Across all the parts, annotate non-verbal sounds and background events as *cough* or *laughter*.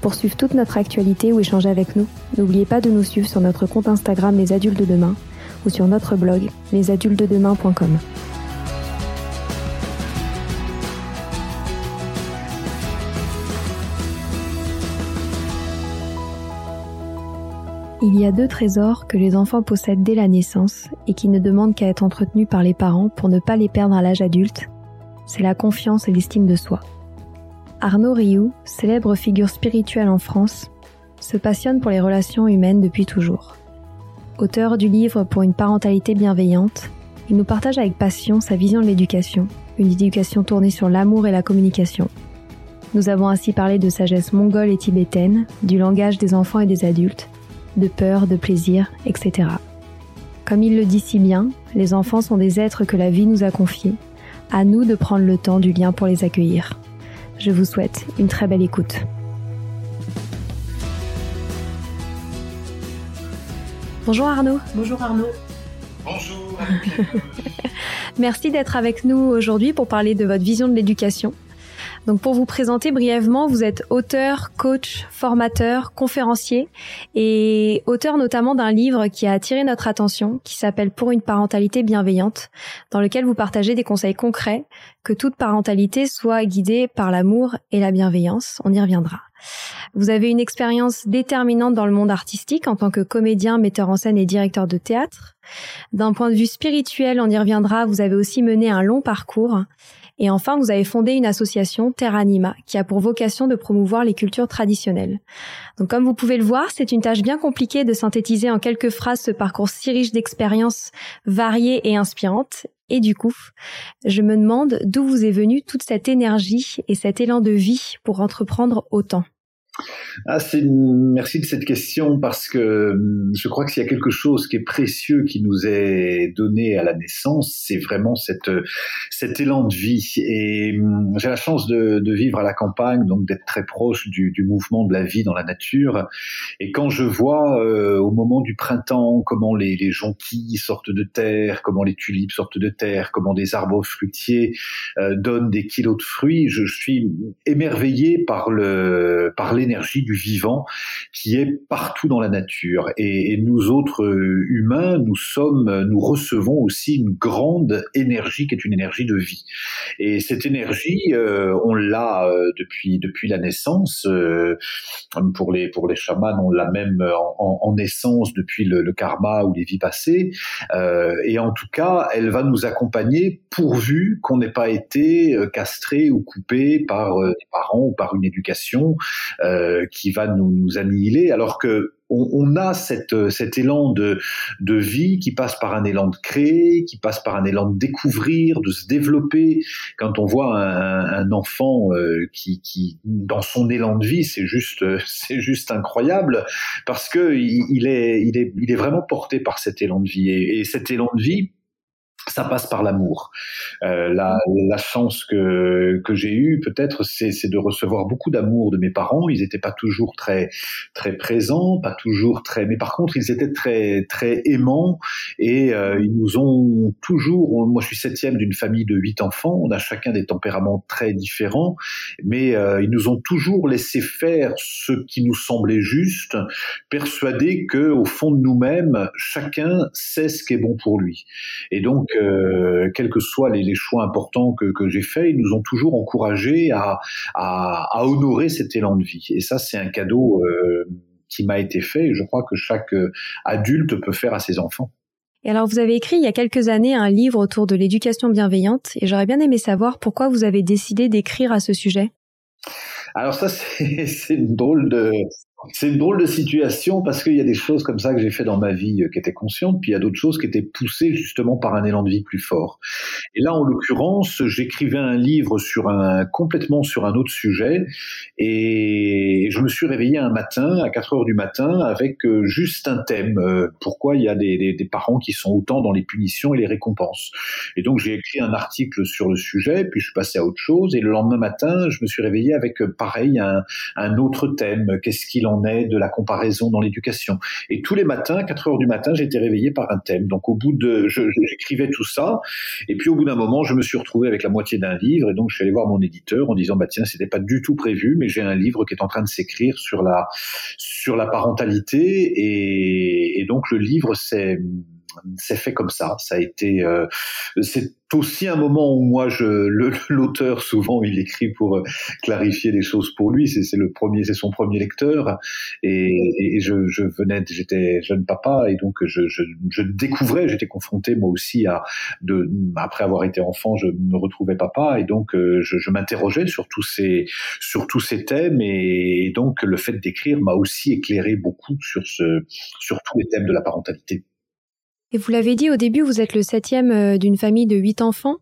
Pour suivre toute notre actualité ou échanger avec nous, n'oubliez pas de nous suivre sur notre compte Instagram Les Adultes de Demain ou sur notre blog lesadultesdedemain.com. Il y a deux trésors que les enfants possèdent dès la naissance et qui ne demandent qu'à être entretenus par les parents pour ne pas les perdre à l'âge adulte. C'est la confiance et l'estime de soi. Arnaud Rioux, célèbre figure spirituelle en France, se passionne pour les relations humaines depuis toujours. Auteur du livre Pour une parentalité bienveillante, il nous partage avec passion sa vision de l'éducation, une éducation tournée sur l'amour et la communication. Nous avons ainsi parlé de sagesse mongole et tibétaine, du langage des enfants et des adultes, de peur, de plaisir, etc. Comme il le dit si bien, les enfants sont des êtres que la vie nous a confiés, à nous de prendre le temps du lien pour les accueillir. Je vous souhaite une très belle écoute. Bonjour Arnaud. Bonjour Arnaud. Bonjour. *laughs* Merci d'être avec nous aujourd'hui pour parler de votre vision de l'éducation. Donc pour vous présenter brièvement, vous êtes auteur, coach, formateur, conférencier et auteur notamment d'un livre qui a attiré notre attention, qui s'appelle Pour une parentalité bienveillante, dans lequel vous partagez des conseils concrets que toute parentalité soit guidée par l'amour et la bienveillance. On y reviendra. Vous avez une expérience déterminante dans le monde artistique en tant que comédien, metteur en scène et directeur de théâtre. D'un point de vue spirituel, on y reviendra, vous avez aussi mené un long parcours et enfin, vous avez fondé une association Terra Anima qui a pour vocation de promouvoir les cultures traditionnelles. Donc comme vous pouvez le voir, c'est une tâche bien compliquée de synthétiser en quelques phrases ce parcours si riche d'expériences variées et inspirantes. Et du coup, je me demande d'où vous est venue toute cette énergie et cet élan de vie pour entreprendre autant. Ah, merci de cette question parce que hum, je crois que s'il y a quelque chose qui est précieux qui nous est donné à la naissance, c'est vraiment cet élan de vie. Et hum, j'ai la chance de, vivre à la campagne, donc d'être très proche du, mouvement de la vie dans la nature. Et quand je vois euh, au moment du printemps comment les, les jonquilles sortent de terre, comment les tulipes sortent de terre, comment des arbres fruitiers euh, donnent des kilos de fruits, je, suis émerveillé par par l'énergie énergie du vivant qui est partout dans la nature. Et, nous autres euh, humains, nous sommes, nous recevons aussi une grande énergie qui est une énergie de vie. Et cette énergie, euh, on l'a euh, depuis depuis la naissance. pour les pour les chamans, on l'a même en, en, naissance depuis le, karma ou les vies passées. et en tout cas, elle va nous accompagner pourvu qu'on n'ait pas été castré ou coupé par des parents ou par une éducation euh, qui va nous, nous, annihiler, alors que on, a cet élan de, vie qui passe par un élan de créer, qui passe par un élan de découvrir, de se développer. Quand on voit un, enfant euh, qui, dans son élan de vie, c'est juste, *laughs* c'est juste incroyable parce que il, est, il est, il est vraiment porté par cet élan de vie et cet élan de vie ça passe par l'amour. Euh, la, la, chance que, que j'ai eue, peut-être, c'est, de recevoir beaucoup d'amour de mes parents. Ils n'étaient pas toujours très très présents, pas toujours très, mais par contre, ils étaient très très aimants et euh, ils nous ont toujours. Moi, je suis septième d'une famille de huit enfants. On a chacun des tempéraments très différents, mais euh, ils nous ont toujours laissé faire ce qui nous semblait juste, persuadés que au fond de nous-mêmes, chacun sait ce qui est bon pour lui. Et donc euh, quels que soient les, choix importants que, j'ai faits, ils nous ont toujours encouragés à, honorer cet élan de vie. Et ça, c'est un cadeau euh, qui m'a été fait et je crois que chaque euh, adulte peut faire à ses enfants. Et alors, vous avez écrit il y a quelques années un livre autour de l'éducation bienveillante et j'aurais bien aimé savoir pourquoi vous avez décidé d'écrire à ce sujet. Alors ça, *laughs* c'est une drôle de, c'est une drôle de situation parce qu'il y a des choses comme ça que j'ai fait dans ma vie euh, qui étaient conscientes, puis il y a d'autres choses qui étaient poussées justement par un élan de vie plus fort. Et là, en l'occurrence, j'écrivais un livre sur un complètement sur un autre sujet, et je me suis réveillé un matin à 4 heures du matin avec euh, juste un thème. Euh, pourquoi il y a des, parents qui sont autant dans les punitions et les récompenses Et donc j'ai écrit un article sur le sujet, puis je suis passé à autre chose, et le lendemain matin, je me suis réveillé avec pareil un, un autre thème. Qu'est-ce qu'il en est de la comparaison dans l'éducation. Et tous les matins, 4 heures du matin, j'étais réveillé par un thème. Donc au bout de, j'écrivais tout ça, et puis au bout d'un moment, je me suis retrouvé avec la moitié d'un livre, et donc je suis allé voir mon éditeur en disant bah tiens, c'était pas du tout prévu, mais j'ai un livre qui est en train de s'écrire sur la sur la parentalité, et, et donc le livre c'est c'est fait comme ça. Ça a été, euh, c'est aussi un moment où moi, je, l'auteur souvent, il écrit pour euh, clarifier les choses pour lui. C'est le premier, c'est son premier lecteur, et, et je, je, venais, j'étais jeune papa, et donc je, je, je découvrais, j'étais confronté moi aussi à, de, après avoir été enfant, je me retrouvais papa, et donc euh, je, je m'interrogeais sur tous ces, sur tous ces thèmes, et donc le fait d'écrire m'a aussi éclairé beaucoup sur ce, sur tous les thèmes de la parentalité. Et vous l'avez dit au début, vous êtes le septième euh, d'une famille de huit enfants.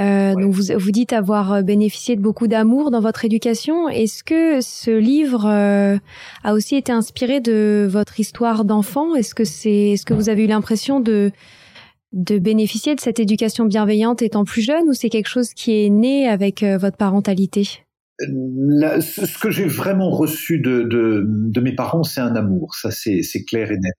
Euh, Donc vous, vous dites avoir euh, bénéficié de beaucoup d'amour dans votre éducation. Est-ce que ce livre euh, a aussi été inspiré de votre histoire d'enfant? Est-ce que c'est, est-ce que vous avez eu l'impression de de bénéficier de cette éducation bienveillante étant plus jeune ou c'est quelque chose qui est né avec votre parentalité? Ce que j'ai vraiment reçu de, de, de mes parents, c'est un amour. Ça, c'est clair et net.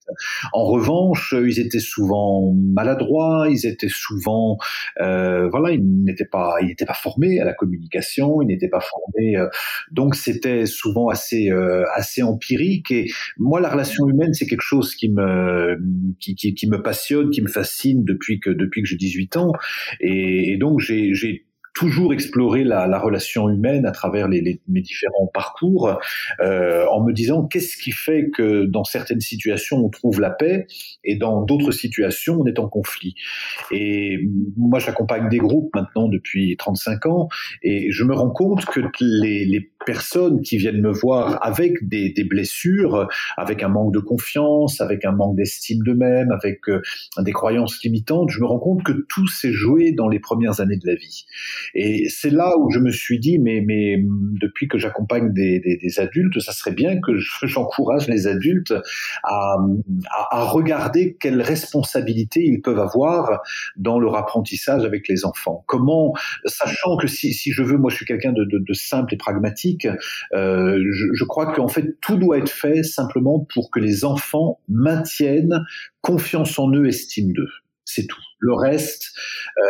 En revanche, ils étaient souvent maladroits. Ils étaient souvent, euh, voilà, ils n'étaient pas, ils n'étaient pas formés à la communication. Ils n'étaient pas formés. Euh, donc, c'était souvent assez, euh, assez empirique. Et moi, la relation humaine, c'est quelque chose qui me, qui, qui, qui, me passionne, qui me fascine depuis que depuis que j'ai 18 ans. Et, et donc, j'ai toujours explorer la, la, relation humaine à travers les, les, mes différents parcours, euh, en me disant qu'est-ce qui fait que dans certaines situations on trouve la paix et dans d'autres situations on est en conflit. Et moi j'accompagne des groupes maintenant depuis 35 ans et je me rends compte que les, les personnes qui viennent me voir avec des, des, blessures, avec un manque de confiance, avec un manque d'estime d'eux-mêmes, avec euh, des croyances limitantes, je me rends compte que tout s'est joué dans les premières années de la vie. Et c'est là où je me suis dit, mais, mais depuis que j'accompagne des, des, des, adultes, ça serait bien que *laughs* j'encourage les adultes à, à, à, regarder quelles responsabilités ils peuvent avoir dans leur apprentissage avec les enfants. Comment, sachant que si, si je veux, moi je suis quelqu'un de, de, de simple et pragmatique, euh, je, je crois qu'en fait tout doit être fait simplement pour que les enfants maintiennent confiance en eux, estime d'eux. C'est tout. Le reste,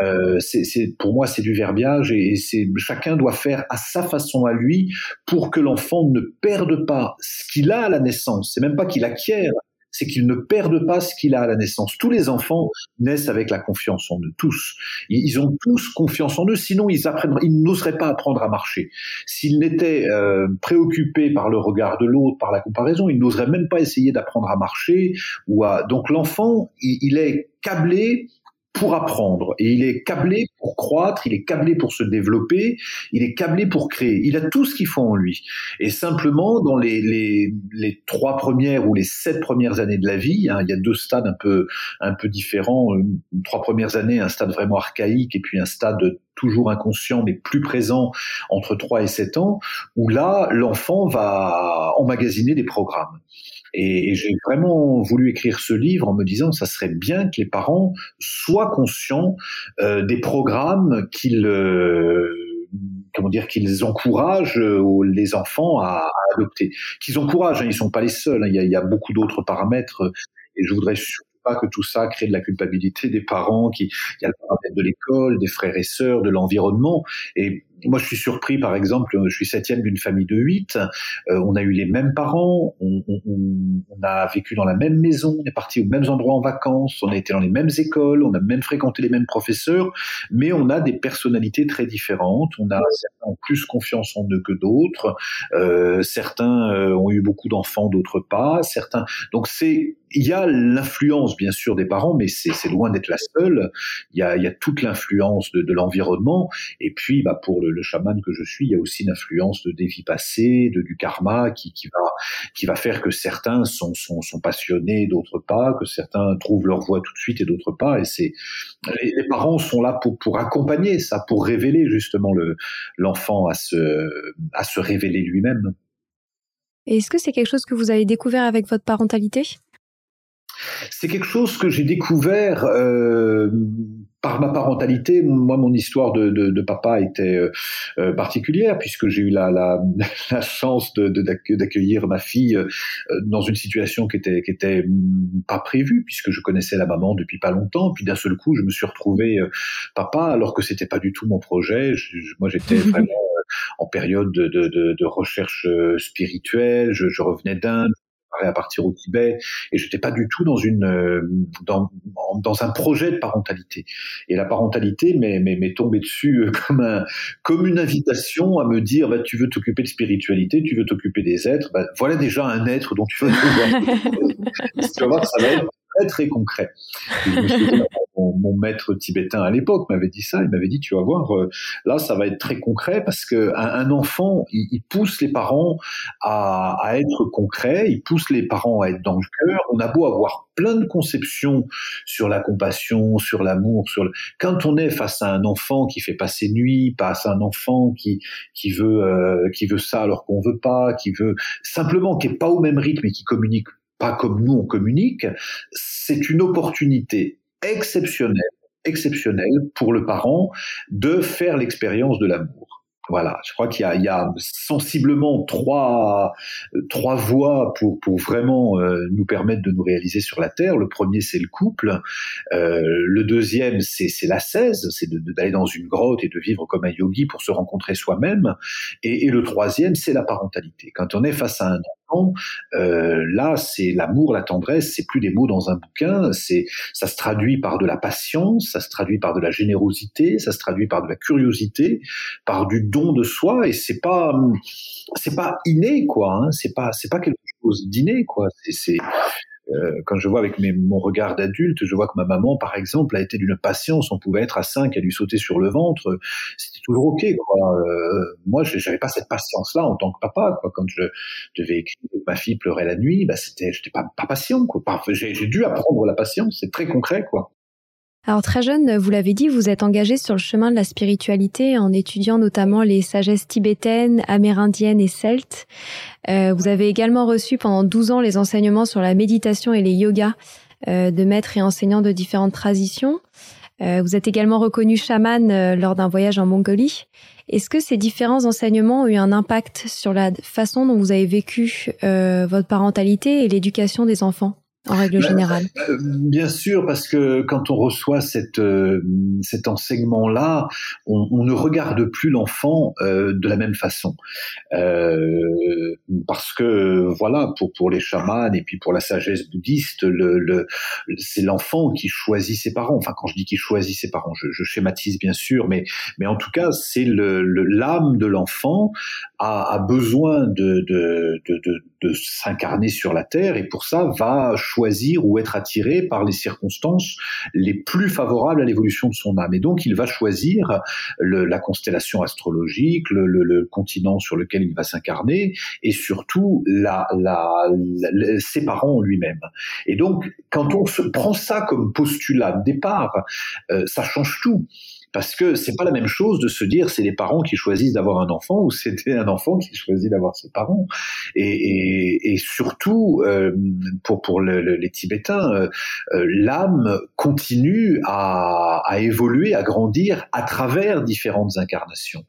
euh, c'est pour moi, c'est du verbiage et, c'est chacun doit faire à sa façon à lui pour que l'enfant ne perde pas ce qu'il a à la naissance. C'est même pas qu'il acquiert, c'est qu'ils ne perdent pas ce qu'il a à la naissance. Tous les enfants naissent avec la confiance en eux, tous. Ils ont tous confiance en eux, sinon ils ils n'oseraient pas apprendre à marcher. S'ils n'étaient euh, préoccupés par le regard de l'autre, par la comparaison, ils n'oseraient même pas essayer d'apprendre à marcher. Ou à... Donc l'enfant, il est câblé pour apprendre. Et il est câblé pour croître, il est câblé pour se développer, il est câblé pour créer. Il a tout ce qu'il faut en lui. Et simplement, dans les, les, trois premières ou les sept premières années de la vie, hein, il y a deux stades un peu, un peu différents. trois premières années, un stade vraiment archaïque et puis un stade toujours inconscient mais plus présent entre 3 et 7 ans, où là, l'enfant va emmagasiner des programmes. Et, j'ai vraiment voulu écrire ce livre en me disant ça serait bien que les parents soient conscients euh, des programmes qu'ils euh, comment dire qu'ils encouragent euh, les enfants à, adopter, qu'ils encouragent. Hein, ils sont pas les seuls. Hein, il, y a, il, y a, beaucoup d'autres paramètres. Et je voudrais surtout pas que tout ça crée de la culpabilité des parents. Qui, il y a le paramètre de l'école, des frères et sœurs, de l'environnement. Et moi, je suis surpris, par exemple, je suis septième d'une famille de huit. Euh, on a eu les mêmes parents, on, on, on, a vécu dans la même maison, on est parti aux mêmes endroits en vacances, on a été dans les mêmes écoles, on a même fréquenté les mêmes professeurs, mais on a des personnalités très différentes. On a certains ont plus confiance en eux que d'autres. Euh, certains euh, ont eu beaucoup d'enfants, d'autres pas. Certains. Donc c'est il y a l'influence bien sûr des parents, mais c'est loin d'être la seule. Il y a, il y a toute l'influence de, de l'environnement. Et puis, bah, pour le, le chaman que je suis, il y a aussi une influence de des vies passées, de du karma qui, qui va qui va faire que certains sont sont, sont passionnés, d'autres pas, que certains trouvent leur voie tout de suite et d'autres pas. Et c'est les, parents sont là pour pour accompagner ça, pour révéler justement le l'enfant à se à se révéler lui-même. Est-ce que c'est quelque chose que vous avez découvert avec votre parentalité? C'est quelque chose que j'ai découvert euh, par ma parentalité. Moi, mon histoire de, de, de papa était euh, euh particulière puisque j'ai eu la, la, *laughs* la chance d'accueillir de, ma fille euh, dans une situation qui était, qui était mm, pas prévue puisque je connaissais la maman depuis pas longtemps. Puis d'un seul coup, je me suis retrouvé euh, papa alors que c'était pas du tout mon projet. Je, moi, j'étais *laughs* vraiment en période de, de, de recherche spirituelle. Je, je revenais d'Inde, à partir au Tibet et j'étais pas du tout dans une euh, dans, dans un projet de parentalité. Et la parentalité m'est tombée dessus euh, *laughs* comme un comme une invitation à me dire bah, tu veux t'occuper de spiritualité tu veux t'occuper des êtres bah, voilà déjà un être dont tu vas *laughs* tu vas voir ça va être très très concret *laughs* mon, maître tibétain à l'époque m'avait dit ça. Il m'avait dit, tu vas voir, euh, là, ça va être très concret parce que un, enfant, il, pousse les parents à, être concret, il pousse les parents à être dans le cœur. On a beau avoir plein de conceptions sur la compassion, sur l'amour, sur le... quand on est face à un enfant qui fait passer nuit, face à un enfant qui qui veut euh, qui veut ça alors qu'on veut pas, qui veut simplement qui est pas au même rythme et qui communique pas comme nous on communique, c'est une opportunité exceptionnel, exceptionnel pour le parent de faire l'expérience de l'amour. Voilà, je crois qu'il y, y a, sensiblement trois, trois voies pour, pour vraiment euh, nous permettre de nous réaliser sur la Terre. Le premier, c'est le couple. Euh, le deuxième, c'est la 16, c'est d'aller dans une grotte et de vivre comme un yogi pour se rencontrer soi-même. Et, et, le troisième, c'est la parentalité. Quand on est face à un euh, là, c'est l'amour, la tendresse, c'est plus des mots dans un bouquin, c'est ça se traduit par de la patience, ça se traduit par de la générosité, ça se traduit par de la curiosité, par du don de soi, et c'est pas c'est pas inné quoi, hein, c'est pas c'est pas quelque chose d'inné quoi, c'est euh, quand je vois avec mon regard d'adulte, je vois que ma maman, par exemple, a été d'une patience. On pouvait être à cinq, à lui sauter sur le ventre. C'était toujours ok. Quoi. Euh, moi, je n'avais pas cette patience-là en tant que papa. Quoi. Quand je devais écrire, ma fille pleurait la nuit, bah, c'était, j'étais pas, pas patient. Quoi. J'ai dû apprendre la patience. C'est très concret, quoi. Alors très jeune, vous l'avez dit, vous êtes engagé sur le chemin de la spiritualité en étudiant notamment les sagesses tibétaines, amérindiennes et celtes. Euh, vous avez également reçu pendant 12 ans les enseignements sur la méditation et les yogas euh, de maîtres et enseignants de différentes traditions. Euh, vous êtes également reconnu chaman lors d'un voyage en Mongolie. Est-ce que ces différents enseignements ont eu un impact sur la façon dont vous avez vécu votre parentalité et l'éducation des enfants? En règle bah, générale euh, Bien sûr, parce que quand on reçoit cette, euh, cet enseignement-là, on, on, ne regarde plus l'enfant euh, de la même façon. Euh, parce que, voilà, pour, pour les chamans et puis pour la sagesse bouddhiste, le, le, c'est l'enfant qui choisit ses parents. Enfin, quand je dis qu'il choisit ses parents, je, je, schématise bien sûr, mais, mais en tout cas, c'est l'âme le, l'âme de l'enfant a, a, besoin de, de, de, de, de s'incarner sur la terre et pour ça va choisir ou être attiré par les circonstances les plus favorables à l'évolution de son âme. Et donc, il va choisir la constellation astrologique, le, continent sur lequel il va s'incarner, et surtout la, la, ses parents lui-même. Et donc, quand on se prend ça comme postulat de départ, euh, ça change tout parce que c'est pas la même chose de se dire c'est les parents qui choisissent d'avoir un enfant ou c'était un enfant qui choisit d'avoir ses parents. Et, et, et surtout euh, pour pour le, le, les Tibétains, euh, euh, l'âme continue à, à évoluer, à grandir à travers différentes incarnations.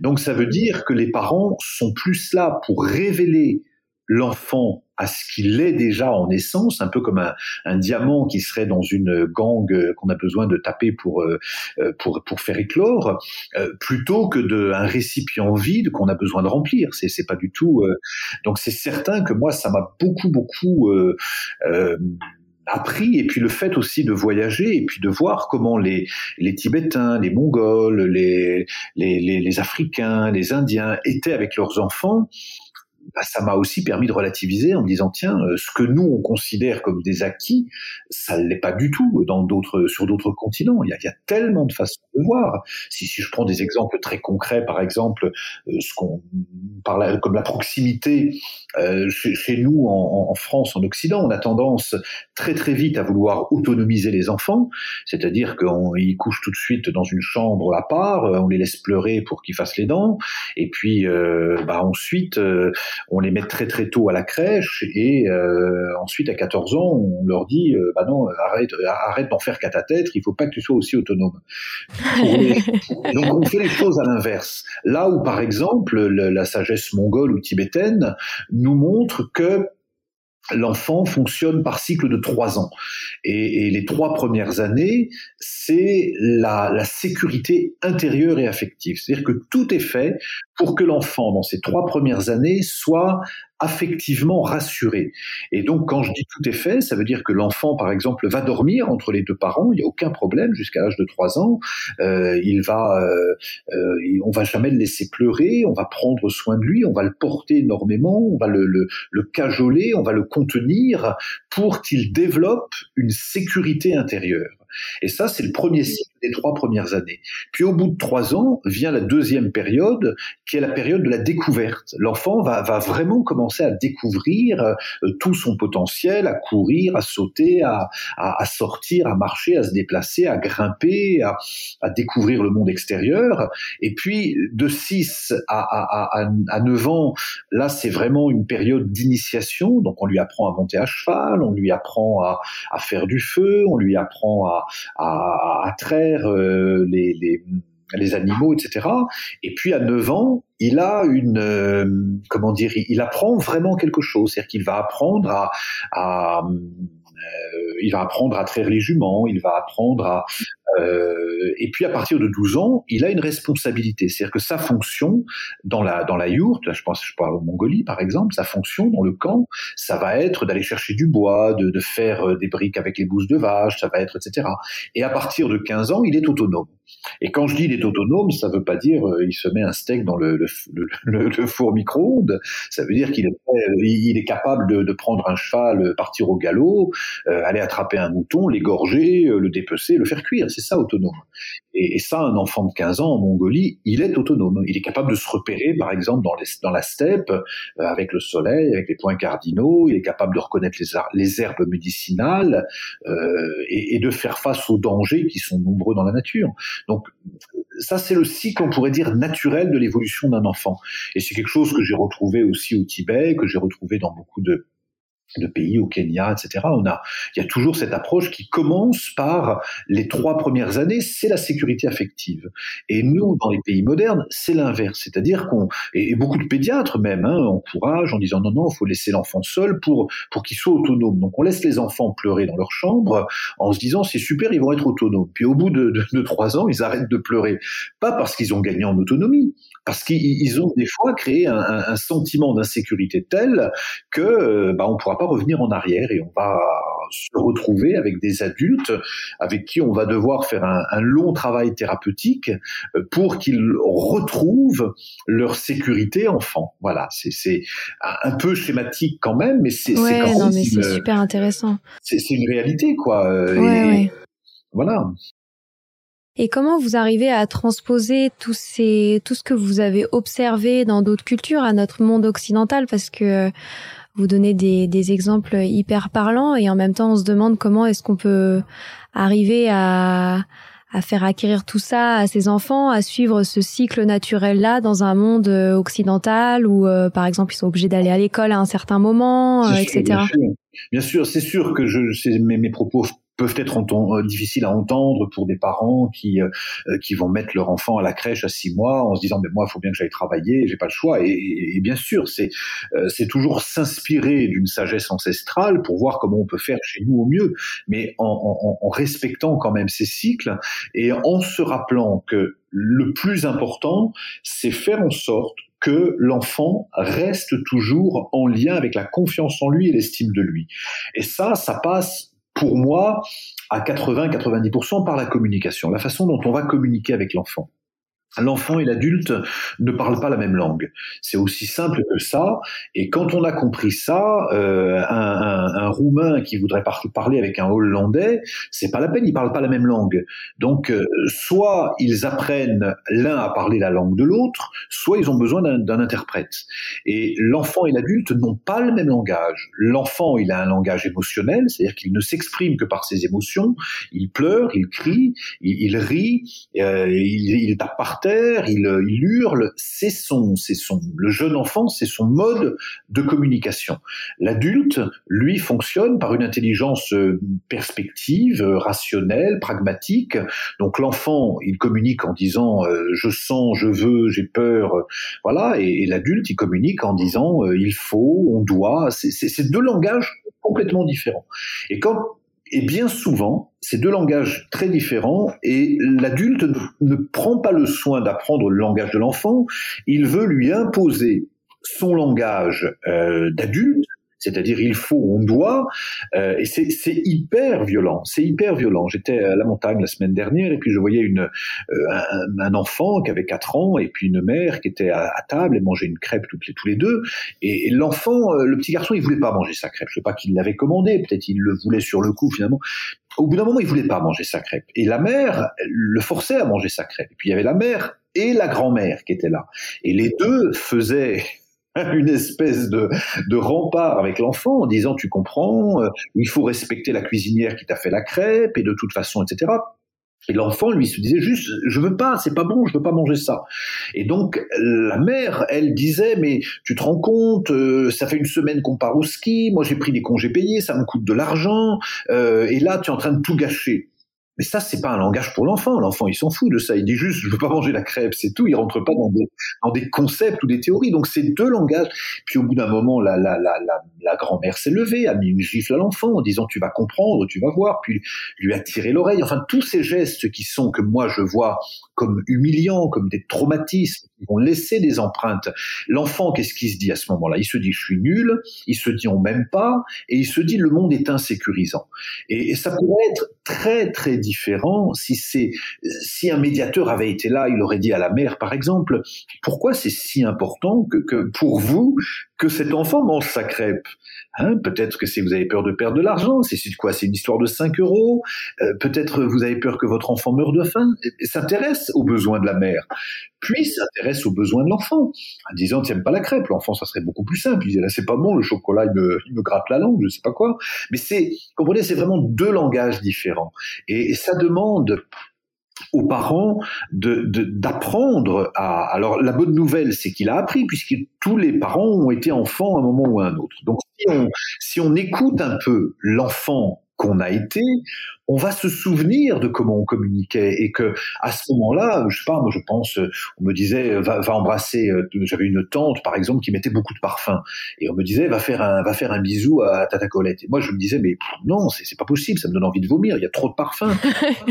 Donc ça veut dire que les parents sont plus là pour révéler l'enfant à ce qu'il est déjà en essence, un peu comme un, un diamant qui serait dans une gangue euh, qu'on a besoin de taper pour euh, euh, pour pour faire éclore, plutôt que de un récipient vide qu'on a besoin de remplir. C'est c'est pas du tout. donc c'est certain que moi ça m'a beaucoup beaucoup appris et puis le fait aussi de voyager et puis de voir comment les, les Tibétains, les Mongols, les, les, les Africains, les Indiens étaient avec leurs enfants bah, ça m'a aussi permis de relativiser en me disant tiens, euh, ce que nous on considère comme des acquis, ça ne l'est pas du tout dans d'autres sur d'autres continents. Il y, a, il y, a, tellement de façons de voir. Si, si je prends des exemples très concrets, par exemple, euh, ce qu'on parle comme la proximité euh, chez, chez, nous en, en, France, en Occident, on a tendance très très vite à vouloir autonomiser les enfants, c'est-à-dire qu'ils couchent tout de suite dans une chambre à part, on les laisse pleurer pour qu'ils fassent les dents, et puis euh, bah, ensuite on les met très très tôt à la crèche et euh, ensuite à 14 ans on leur dit euh, bah non arrête arrête d'en faire qu'à ta tête il faut pas que tu sois aussi autonome *laughs* donc on fait les choses à l'inverse là où par exemple la sagesse mongole ou tibétaine nous montre que l'enfant fonctionne par cycle de trois ans. Et, et les trois premières années, c'est la, la, sécurité intérieure et affective. C'est-à-dire que tout est fait pour que l'enfant, dans ces trois premières années, soit affectivement rassuré. Et donc, quand je dis tout est fait, ça veut dire que l'enfant, par exemple, va dormir entre les deux parents, il n'y a aucun problème jusqu'à l'âge de trois ans. Euh, il va, euh, euh, on va jamais le laisser pleurer, on va prendre soin de lui, on va le porter énormément, on va le, le, le cajoler, on va le contenir pour qu'il développe une sécurité intérieure. Et ça, c'est le premier cycle des trois premières années. Puis au bout de trois ans vient la deuxième période, qui est la période de la découverte. L'enfant va, va vraiment commencer à découvrir euh, tout son potentiel, à courir, à sauter, à, à, à, sortir, à marcher, à se déplacer, à grimper, à, à découvrir le monde extérieur. Et puis de 6 à, à, à, à 9 ans, là c'est vraiment une période d'initiation. Donc on lui apprend à monter à cheval, on lui apprend à, à faire du feu, on lui apprend à, à, à traire euh, les, les, animaux, etc. Et puis à 9 ans, il a une, euh, comment dire, il apprend vraiment quelque chose, c'est-à-dire qu'il va apprendre à, à euh, il va apprendre à traire les juments, il va apprendre à... Euh, et puis à partir de 12 ans, il a une responsabilité. C'est-à-dire que sa fonction dans la, dans la yourte, je pense je parle en Mongolie par exemple, sa fonction dans le camp, ça va être d'aller chercher du bois, de, de faire euh, des briques avec les bousses de vache, ça va être etc. Et à partir de 15 ans, il est autonome. Et quand je dis il est autonome, ça veut pas dire euh, il se met un steak dans le, le, le, le four micro-ondes. Ça veut dire qu'il est, il est capable de, de, prendre un cheval, partir au galop, euh, aller attraper un mouton, l'égorger, euh, le dépecer, le faire cuire. C'est ça autonome. Et, ça, un enfant de 15 ans en Mongolie, il est autonome. Il est capable de se repérer, par exemple, dans, la steppe, euh, avec le soleil, avec les points cardinaux. Il est capable de reconnaître les, herbes médicinales euh, et de faire face aux dangers qui sont nombreux dans la nature. Donc, ça, c'est le cycle, on pourrait dire, naturel de l'évolution d'un enfant. Et c'est quelque chose que j'ai retrouvé aussi au Tibet, que j'ai retrouvé dans beaucoup de de pays, au Kenya, etc. On a, il y a toujours cette approche qui commence par les trois premières années, c'est la sécurité affective. Et nous, dans les pays modernes, c'est l'inverse, c'est-à-dire qu'on et, beaucoup de pédiatres même hein, encouragent en disant non non, il faut laisser l'enfant seul pour pour qu'il soit autonome. Donc on laisse les enfants pleurer dans leur chambre en se disant c'est super, ils vont être autonomes. Puis au bout de, trois ans, ils arrêtent de pleurer, pas parce qu'ils ont gagné en autonomie, parce qu'ils ont des fois créé un, un, sentiment d'insécurité tel que bah, on pourra pas revenir en arrière et on va se retrouver avec des adultes avec qui on va devoir faire un, un long travail thérapeutique euh, pour qu'ils retrouvent leur sécurité enfant. Voilà, c'est un peu schématique quand même, mais c'est ouais, non, mais c'est super intéressant. C'est une réalité, quoi. Euh, ouais, Voilà. Et comment vous arrivez à transposer tous ces, tout ce que vous avez observé dans d'autres cultures à notre monde occidental? Parce que vous donnez des, des, exemples hyper parlants et en même temps on se demande comment est-ce qu'on peut arriver à, à faire acquérir tout ça à ses enfants, à suivre ce cycle naturel-là dans un monde euh, occidental où, euh, par exemple, ils sont obligés d'aller à l'école à un certain moment, etc. Bien sûr, bien sûr c'est sûr que je, mes, mes propos peuvent être euh, difficiles à entendre pour des parents qui euh, euh, qui vont mettre leur enfant à la crèche à six mois en se disant mais moi il faut bien que j'aille travailler j'ai pas le choix et, et, bien sûr c'est c'est toujours s'inspirer d'une sagesse ancestrale pour voir comment on peut faire chez nous au mieux mais en, en, en respectant quand même ces cycles et en se rappelant que le plus important c'est faire en sorte que l'enfant reste toujours en lien avec la confiance en lui et l'estime de lui. Et ça, ça passe pour moi, à 80-90% par la communication, la façon dont on va communiquer avec l'enfant l'enfant et l'adulte ne parlent pas la même langue. C'est aussi simple que ça. Et quand on a compris ça, euh, un, roumain qui voudrait par parler avec un hollandais, c'est pas la peine, ils parlent pas la même langue. Donc, euh, soit ils apprennent l'un à parler la langue de l'autre, soit ils ont besoin d'un interprète. Et l'enfant et l'adulte n'ont pas le même langage. L'enfant, il a un langage émotionnel, c'est-à-dire qu'il ne s'exprime que par ses émotions. Il pleure, il crie, il, rit, euh, il, il tape par il, hurle, c'est son, c'est son, le jeune enfant, c'est son mode de communication. L'adulte, lui, fonctionne par une intelligence euh, perspective, euh, rationnelle, pragmatique. Donc l'enfant, il communique en disant euh, je sens, je veux, j'ai peur, voilà, et, et l'adulte, il communique en disant il faut, on doit. C'est deux langages complètement différents. Et quand et bien souvent, ces deux langages très différents, et l'adulte ne, prend pas le soin d'apprendre le langage de l'enfant, il veut lui imposer son langage euh, d'adulte c'est-à-dire il faut, on doit, euh, et c'est hyper violent, c'est hyper violent. J'étais à la montagne la semaine dernière et puis je voyais une, euh, un, enfant qui avait 4 ans et puis une mère qui était à, table et mangeait une crêpe toutes les, tous les deux. Et, l'enfant, euh, le petit garçon, il voulait pas manger sa crêpe. Je sais pas qu'il l'avait commandé, peut-être il le voulait sur le coup finalement. Au bout d'un moment, il voulait pas manger sa crêpe. Et la mère le forçait à manger sa crêpe. Et puis il y avait la mère et la grand-mère qui étaient là. Et les deux faisaient *laughs* une espèce de, de rempart avec l'enfant en disant tu comprends, euh, il faut respecter la cuisinière qui t'a fait la crêpe et de toute façon, etc. Et l'enfant, lui, se disait juste, je veux pas, c'est pas bon, je veux pas manger ça. Et donc, la mère, elle disait, mais tu te rends compte, euh, ça fait une semaine qu'on part au ski, moi j'ai pris des congés payés, ça me coûte de l'argent, euh, et là, tu es en train de tout gâcher. Mais ça, c'est pas un langage pour l'enfant. L'enfant, il s'en fout de ça. Il dit juste, je veux pas manger la crêpe, c'est tout. Il rentre pas dans des, concepts ou des théories. Donc, c'est deux langages. Puis, au bout d'un moment, la, la, la, la grand-mère s'est levée, a mis une gifle à l'enfant en disant, tu vas comprendre, tu vas voir. Puis, lui a tiré l'oreille. Enfin, tous ces gestes qui sont, que moi, je vois comme humiliants, comme des traumatismes, qui vont laisser des empreintes. L'enfant, qu'est-ce qu'il se dit à ce moment-là? Il se dit, je suis nul. Il se dit, on m'aime pas. Et il se dit, le monde est insécurisant. Et, ça pourrait être très, très différent si c'est si un médiateur avait été là, il aurait dit à la mère, par exemple, pourquoi c'est si important que pour vous que cet enfant mange sa crêpe? Hein, peut-être que c'est vous avez peur de perdre de l'argent, c'est quoi C'est une histoire de 5 euros. Euh, peut-être vous avez peur que votre enfant meure de faim. S'intéresse aux besoins de la mère, puis s'intéresse aux besoins de l'enfant, en disant tiens pas la crêpe, l'enfant ça serait beaucoup plus simple. Il dirait c'est pas bon le chocolat, il me, il me gratte la langue, je sais pas quoi. Mais c'est comprenez, c'est vraiment deux langages différents et ça demande aux parents de d'apprendre à. Alors la bonne nouvelle, c'est qu'il a appris puisque tous les parents ont été enfants à un moment ou à un autre. Donc si on, si on écoute un peu l'enfant qu'on a été, on va se souvenir de comment on communiquait et que à ce moment-là, je sais pas, moi je pense, on me disait va, va embrasser. Euh, j'avais une tante par exemple qui mettait beaucoup de parfum et on me disait va faire un va faire un bisou à Tata Colette. Et moi je me disais mais non c'est pas possible, ça me donne envie de vomir. Il y a trop de parfum. *laughs*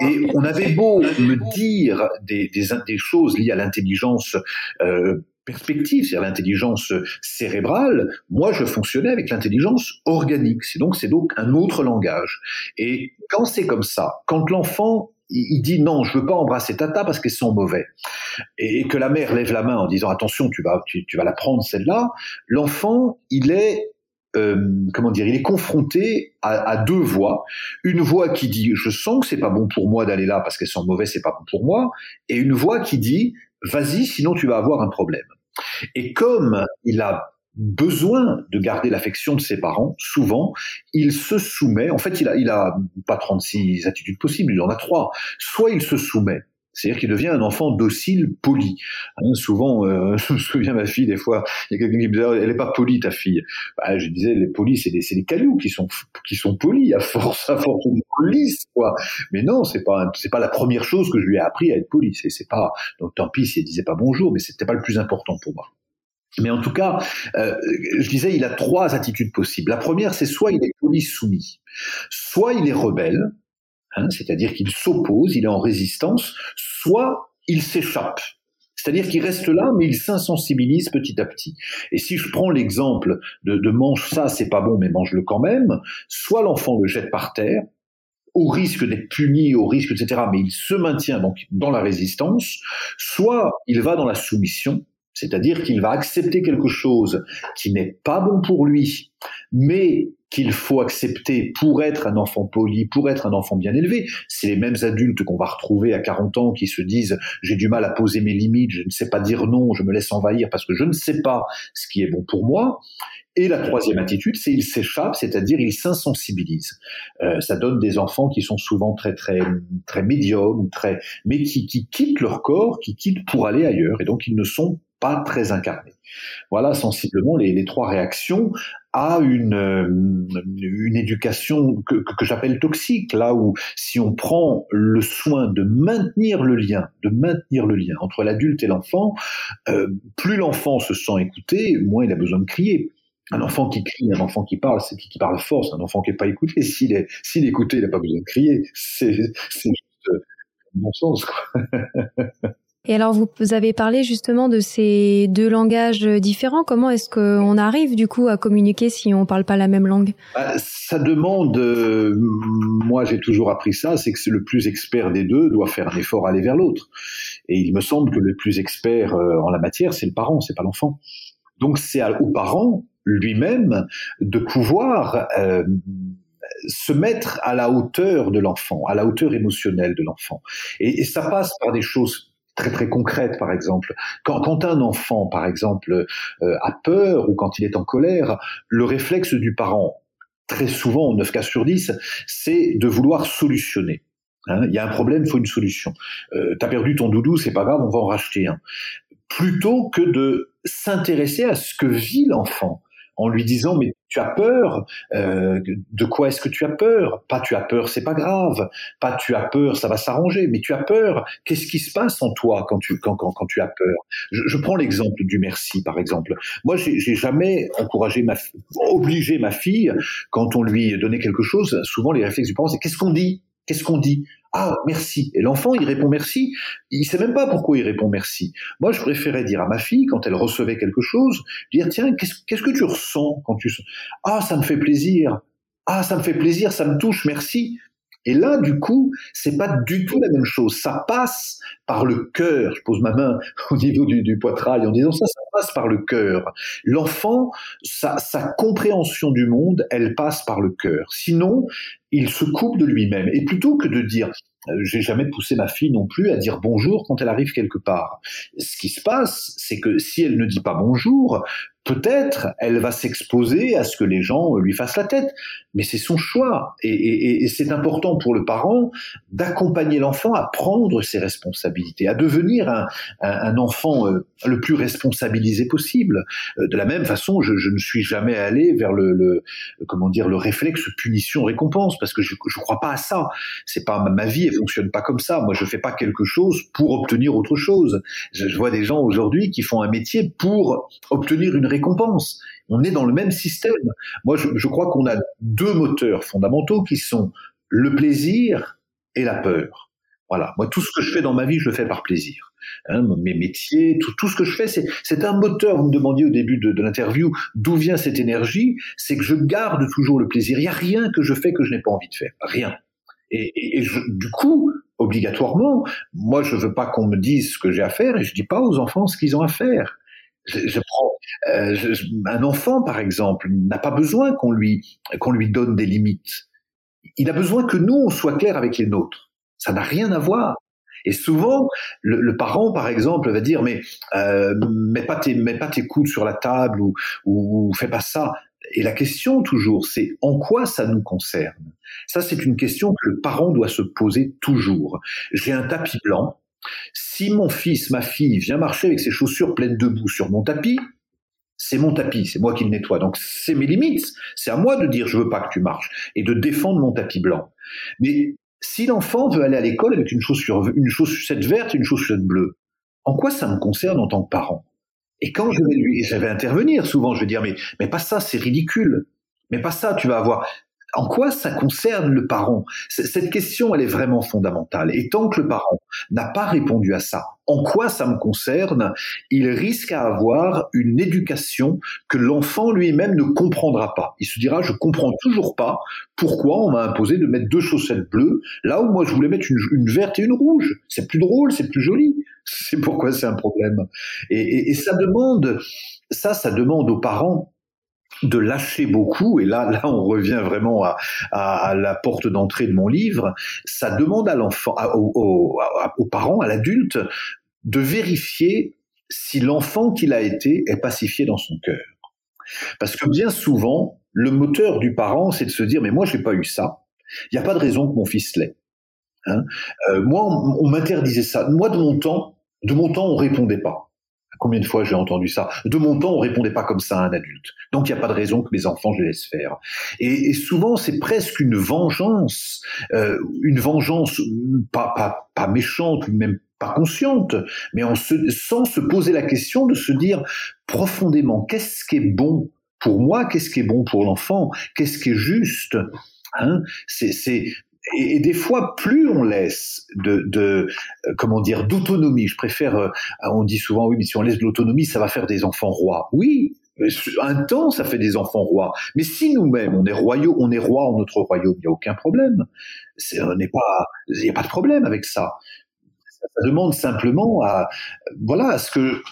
et on avait beau me dire des des, des choses liées à l'intelligence. Euh, perspective, c'est-à-dire l'intelligence cérébrale, moi je fonctionnais avec l'intelligence organique. C'est donc c'est donc un autre langage. Et quand c'est comme ça, quand l'enfant il dit non, je veux pas embrasser Tata parce qu'elles sont mauvais, et que la mère lève la main en disant attention, tu vas tu, vas la prendre celle-là, l'enfant il est euh, comment dire, il est confronté à, à, deux voix. Une voix qui dit je sens que c'est pas bon pour moi d'aller là parce qu'elles sont mauvaises, c'est pas bon pour moi, et une voix qui dit vas-y, sinon tu vas avoir un problème. Et comme il a besoin de garder l'affection de ses parents, souvent, il se soumet, en fait, il a, il a pas 36 attitudes possibles, il en a trois. Soit il se soumet, c'est-à-dire qu'il devient un enfant docile, poli. Hein, souvent, euh, *laughs* je me souviens ma fille des fois, il y a quelqu'un qui me disait elle est pas polie ta fille. Bah, je disais les polis c'est des des cailloux qui sont polis à force à force de police. Mais non, c'est pas pas la première chose que je lui ai appris à être poli. C'est pas donc tant pis si elle disait pas bonjour, mais c'était pas le plus important pour moi. Mais en tout cas, euh, je disais, il a trois attitudes possibles. La première, c'est soit il est poli soumis, soit il est rebelle, Hein, c'est-à-dire qu'il s'oppose, il est en résistance, soit il s'échappe. C'est-à-dire qu'il reste là, mais il s'insensibilise petit à petit. Et si je prends l'exemple de, de mange ça, c'est pas bon, mais mange-le quand même, soit l'enfant le jette par terre, au risque d'être puni, au risque, etc., mais il se maintient donc dans la résistance, soit il va dans la soumission, c'est-à-dire qu'il va accepter quelque chose qui n'est pas bon pour lui, mais qu'il faut accepter pour être un enfant poli, pour être un enfant bien élevé. C'est les mêmes adultes qu'on va retrouver à 40 ans qui se disent j'ai du mal à poser mes limites, je ne sais pas dire non, je me laisse envahir parce que je ne sais pas ce qui est bon pour moi. Et la troisième attitude, c'est il s'échappe, c'est-à-dire il s'insensibilise. Euh, ça donne des enfants qui sont souvent très très très médiums, très mais qui, qui quittent leur corps, qui quittent pour aller ailleurs, et donc ils ne sont très incarnés. Voilà sensiblement les, trois réactions à une, euh, une éducation que, j'appelle toxique, là où si on prend le soin de maintenir le lien, de maintenir le lien entre l'adulte et l'enfant, euh, plus l'enfant se sent écouté, moins il a besoin de crier. Un enfant qui crie, un enfant qui parle, c'est qui, parle fort, un enfant qui n'est pas écouté. S'il est, est écouté, il n'a pas besoin de crier. C'est, c'est juste euh, bon sens, quoi. *laughs* Et alors, vous avez parlé justement de ces deux langages différents. Comment est-ce qu'on arrive du coup à communiquer si on ne parle pas la même langue? Bah, Ça demande, euh, moi j'ai toujours appris ça, c'est que le plus expert des deux doit faire un effort aller vers l'autre. Et il me semble que le plus expert euh, en la matière, c'est le parent, c'est pas l'enfant. Donc c'est au parent lui-même de pouvoir euh, se mettre à la hauteur de l'enfant, à la hauteur émotionnelle de l'enfant. Et, ça passe par des choses très très concrète, par exemple. Quand, quand un enfant, par exemple, euh, a peur ou quand il est en colère, le réflexe du parent, très souvent, 9 cas sur 10, c'est de vouloir solutionner. Hein, il y a un problème, il faut une solution. Euh, T'as perdu ton doudou, c'est pas grave, on va en racheter un. Plutôt que de s'intéresser à ce que vit l'enfant en lui disant mais tu as peur euh, de quoi est-ce que tu as peur? Pas tu as peur c'est pas grave. Pas tu as peur ça va s'arranger mais tu as peur. Qu'est-ce qui se passe en toi quand tu quand, quand, tu as peur? Je, je prends l'exemple du merci par exemple. Moi j'ai jamais encouragé ma obligé ma fille quand on lui donnait quelque chose souvent les réflexes du parent c'est qu'est-ce qu'on dit? Qu'est-ce qu'on dit? Ah, merci. Et l'enfant, il répond merci. Il sait même pas pourquoi il répond merci. Moi, je préférais dire à ma fille, quand elle recevait quelque chose, dire, tiens, qu'est-ce que tu ressens quand tu... Ah, ça me fait plaisir. Ah, ça me fait plaisir, ça me touche, merci. Et là, du coup, c'est pas du tout la même chose. Ça passe par le cœur. Je pose ma main *laughs* au niveau du, poitrail en disant ça, ça passe par le cœur. L'enfant, sa, sa compréhension du monde, elle passe par le cœur. Sinon, il se coupe de lui-même. Et plutôt que de dire euh, j'ai jamais poussé ma fille non plus à dire bonjour quand elle arrive quelque part. Ce qui se passe, c'est que si elle ne dit pas bonjour, peut-être elle va s'exposer à ce que les gens lui fassent la tête, mais c'est son choix. Et, c'est important pour le parent d'accompagner l'enfant à prendre ses responsabilités, à devenir un, enfant euh, le plus responsabilisé possible. Euh, de la même façon, je, ne suis jamais allé vers le, comment dire le réflexe punition récompense parce que je ne crois pas à ça. C'est pas ma vie, elle fonctionne pas comme ça. Moi, je fais pas quelque chose pour obtenir autre chose. je vois des gens aujourd'hui qui font un métier pour obtenir une récompense. On est dans le même système. Moi, je, crois qu'on a deux moteurs fondamentaux qui sont le plaisir et la peur. Voilà. Moi, tout ce que je fais dans ma vie, je le fais par plaisir. Hein, mes métiers, tout, ce que je fais, c'est un moteur. Vous me demandiez au début de, l'interview d'où vient cette énergie. C'est que je garde toujours le plaisir. Il n'y a rien que je fais que je n'ai pas envie de faire. Rien. Et, du coup, obligatoirement, moi, je veux pas qu'on me dise ce que j'ai à faire et je dis pas aux enfants ce qu'ils ont à faire. Euh, un enfant par exemple n'a pas besoin qu'on lui donne des limites. Il a besoin que nous on soit clair avec les nôtres. Ça n'a rien à voir. Et souvent, le, parent, par exemple, va dire mais euh, mets pas tes mets pas tes coudes sur la table ou, ou, ou fais pas ça. Et la question toujours, c'est en quoi ça nous concerne? Ça, c'est une question que le parent doit se poser toujours. J'ai un tapis blanc. Si mon fils, ma fille vient marcher avec ses chaussures pleines de boue sur mon tapis, c'est mon tapis, c'est moi qui le nettoie. Donc c'est mes limites. C'est à moi de dire je veux pas que tu marches et de défendre mon tapis blanc. Mais si l'enfant veut aller à l'école avec une chaussure, une chaussette verte une chaussure bleue, en quoi ça me concerne en tant que parent? Et quand je vais lui, je intervenir souvent, je vais dire mais mais pas ça, c'est ridicule. Mais pas ça, tu vas avoir en quoi ça concerne le parent? Cette question, elle est vraiment fondamentale. Et tant que le parent n'a pas répondu à ça, en quoi ça me concerne? Il risque à avoir une éducation que l'enfant lui-même ne comprendra pas. Il se dira, je comprends toujours pas pourquoi on m'a imposé de mettre deux chaussettes bleues là où moi je voulais mettre une, verte et une rouge. C'est plus drôle, c'est plus joli. C'est pourquoi c'est un problème. Et, et ça demande, ça, ça demande aux parents de lâcher beaucoup, et là, là, on revient vraiment à, à, la porte d'entrée de mon livre, ça demande à l'enfant, aux, parents, à l'adulte, de vérifier si l'enfant qu'il a été est pacifié dans son cœur. Parce que bien souvent, le moteur du parent, c'est de se dire, mais moi, j'ai pas eu ça. Il n'y a pas de raison que mon fils l'ait. Hein euh, moi, on, on m'interdisait ça. Moi, de mon temps, de mon temps, on répondait pas. Combien de fois j'ai entendu ça De mon temps, on répondait pas comme ça à un adulte. Donc il n'y a pas de raison que mes enfants je les laisse faire. Et, souvent, c'est presque une vengeance, euh, une vengeance pas, pas, méchante, même pas consciente, mais en se, sans se poser la question de se dire profondément qu'est-ce qui est bon pour moi, qu'est-ce qui est bon pour l'enfant, qu'est-ce qui est juste. Hein et, des fois, plus on laisse de, de euh, comment dire, d'autonomie. Je préfère. Euh, on dit souvent, oui, mais si on laisse de l'autonomie, ça va faire des enfants rois. Oui, un temps, ça fait des enfants rois. Mais si nous-mêmes, on est royaux, on est roi en notre royaume, il n'y a aucun problème. Il n'y a pas de problème avec ça. ça. demande simplement à, voilà, à ce que,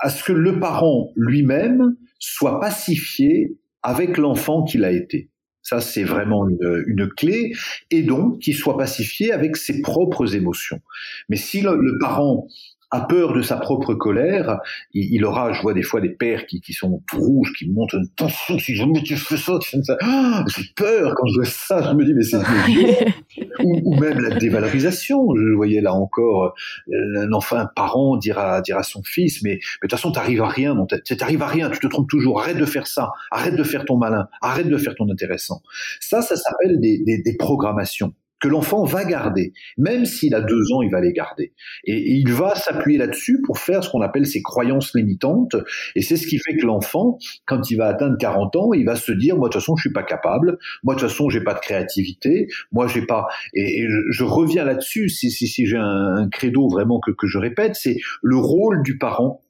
à ce que le parent lui-même soit pacifié avec l'enfant qu'il a été. Ça, c'est vraiment une, clé. Et donc, qu'il soit pacifié avec ses propres émotions. Mais si le parent a peur de sa propre colère, il, aura, je vois des fois des pères qui, qui sont tout rouges, qui montent une tension, si jamais tu fais ça, tu fais ça, ah, j'ai peur quand je vois ça, je me dis mais c'est *laughs* ou, ou même la dévalorisation, je voyais là encore euh, un enfant, un parent dire à, dire à son fils, mais, mais de toute façon t'arrives à rien, t'arrives à rien, tu te trompes toujours, arrête de faire ça, arrête de faire ton malin, arrête de faire ton intéressant. Ça, ça s'appelle des, des, des programmations que l'enfant va garder. Même s'il a deux ans, il va les garder. Et, il va s'appuyer là-dessus pour faire ce qu'on appelle ses croyances limitantes. Et c'est ce qui fait que l'enfant, quand il va atteindre 40 ans, il va se dire, moi, de toute façon, je suis pas capable. Moi, de toute façon, j'ai pas de créativité. Moi, j'ai pas, et, je, reviens là-dessus, si, si, si j'ai un, credo vraiment que, que je répète, c'est le rôle du parent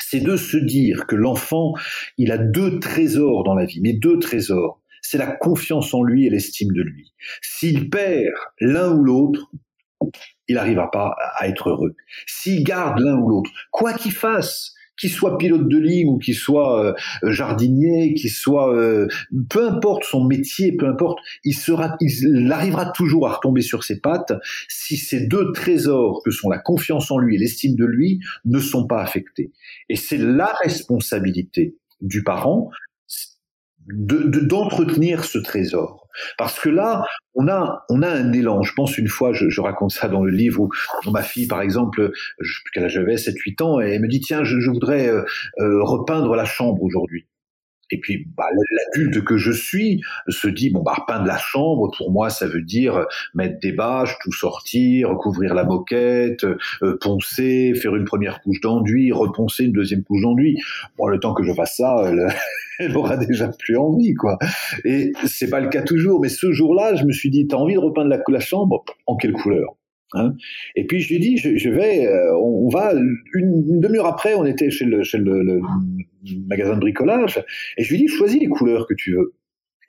c'est de se dire que l'enfant, il a deux trésors dans la vie, mais deux trésors c'est la confiance en lui et l'estime de lui. S'il perd l'un ou l'autre, il n'arrivera pas à être heureux. S'il garde l'un ou l'autre, quoi qu'il fasse, qu'il soit pilote de ligne ou qu'il soit euh, jardinier, qu'il soit euh, peu importe son métier, peu importe, il sera, il arrivera toujours à retomber sur ses pattes si ces deux trésors que sont la confiance en lui et l'estime de lui ne sont pas affectés. Et c'est la responsabilité du parent de d'entretenir ce trésor. Parce que là, on a, on a un élan. Je pense une fois, je, je raconte ça dans le livre où, ma fille, par exemple, je plus quel âge j'avais, 7-8 ans, et elle me dit, tiens, je, je voudrais euh, euh, repeindre la chambre aujourd'hui. Et puis, bah, l'adulte que je suis se dit, bon, bah, repeindre la chambre, pour moi, ça veut dire mettre des bâches, tout sortir, recouvrir la moquette, euh, poncer, faire une première couche d'enduit, reponcer une deuxième couche d'enduit. Bon, le temps que je fasse ça, elle, *laughs* elle aura déjà plus envie, quoi. Et c'est pas le cas toujours, mais ce jour-là, je me suis dit, t'as envie de repeindre la, la chambre? En quelle couleur? Hein et puis je lui dis, je, vais, euh, on, va une, demi-heure après, on était chez le, magasin de bricolage, et je lui dis, choisis les couleurs que tu veux.